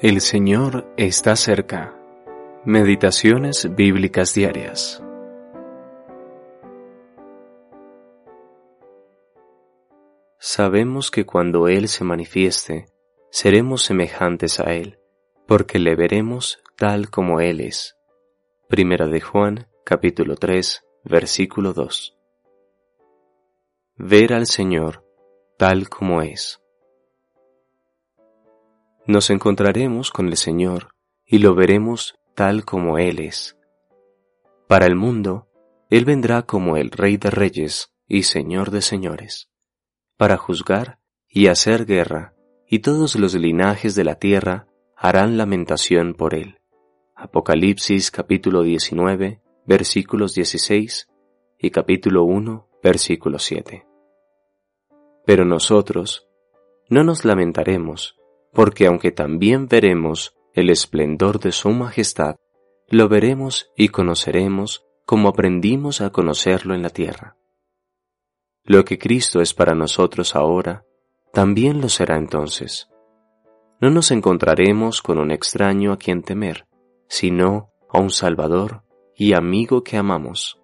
El Señor está cerca. Meditaciones bíblicas diarias. Sabemos que cuando Él se manifieste, seremos semejantes a Él, porque le veremos tal como Él es. Primera de Juan, capítulo 3, versículo 2. Ver al Señor tal como es nos encontraremos con el Señor y lo veremos tal como Él es. Para el mundo, Él vendrá como el Rey de Reyes y Señor de Señores, para juzgar y hacer guerra, y todos los linajes de la tierra harán lamentación por Él. Apocalipsis capítulo 19, versículos 16 y capítulo 1, versículo 7. Pero nosotros no nos lamentaremos, porque aunque también veremos el esplendor de su majestad, lo veremos y conoceremos como aprendimos a conocerlo en la tierra. Lo que Cristo es para nosotros ahora, también lo será entonces. No nos encontraremos con un extraño a quien temer, sino a un Salvador y amigo que amamos,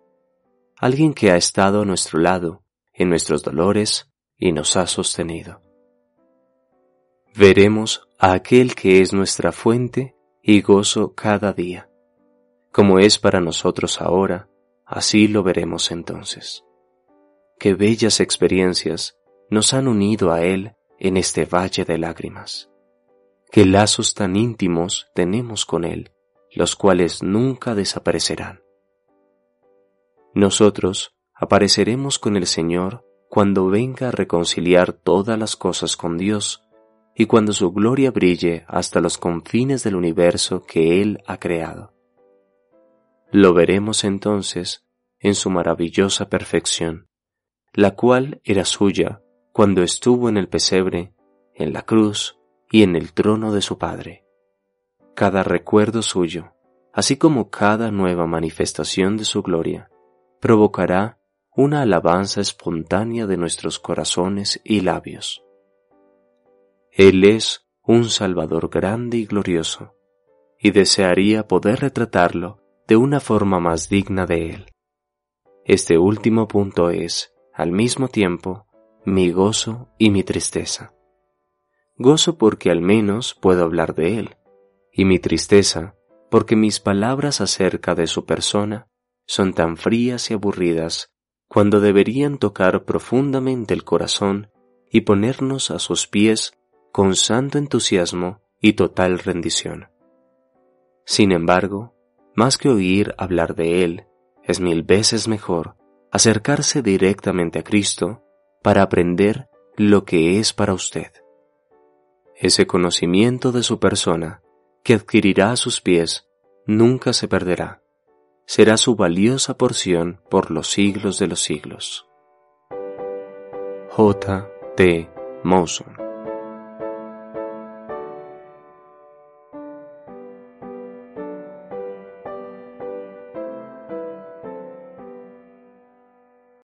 alguien que ha estado a nuestro lado en nuestros dolores y nos ha sostenido veremos a aquel que es nuestra fuente y gozo cada día. Como es para nosotros ahora, así lo veremos entonces. Qué bellas experiencias nos han unido a Él en este valle de lágrimas. Qué lazos tan íntimos tenemos con Él, los cuales nunca desaparecerán. Nosotros apareceremos con el Señor cuando venga a reconciliar todas las cosas con Dios y cuando su gloria brille hasta los confines del universo que Él ha creado. Lo veremos entonces en su maravillosa perfección, la cual era suya cuando estuvo en el pesebre, en la cruz y en el trono de su Padre. Cada recuerdo suyo, así como cada nueva manifestación de su gloria, provocará una alabanza espontánea de nuestros corazones y labios. Él es un Salvador grande y glorioso, y desearía poder retratarlo de una forma más digna de Él. Este último punto es, al mismo tiempo, mi gozo y mi tristeza. Gozo porque al menos puedo hablar de Él, y mi tristeza porque mis palabras acerca de su persona son tan frías y aburridas cuando deberían tocar profundamente el corazón y ponernos a sus pies con santo entusiasmo y total rendición. Sin embargo, más que oír hablar de Él, es mil veces mejor acercarse directamente a Cristo para aprender lo que es para usted. Ese conocimiento de su persona que adquirirá a sus pies nunca se perderá. Será su valiosa porción por los siglos de los siglos. J. T.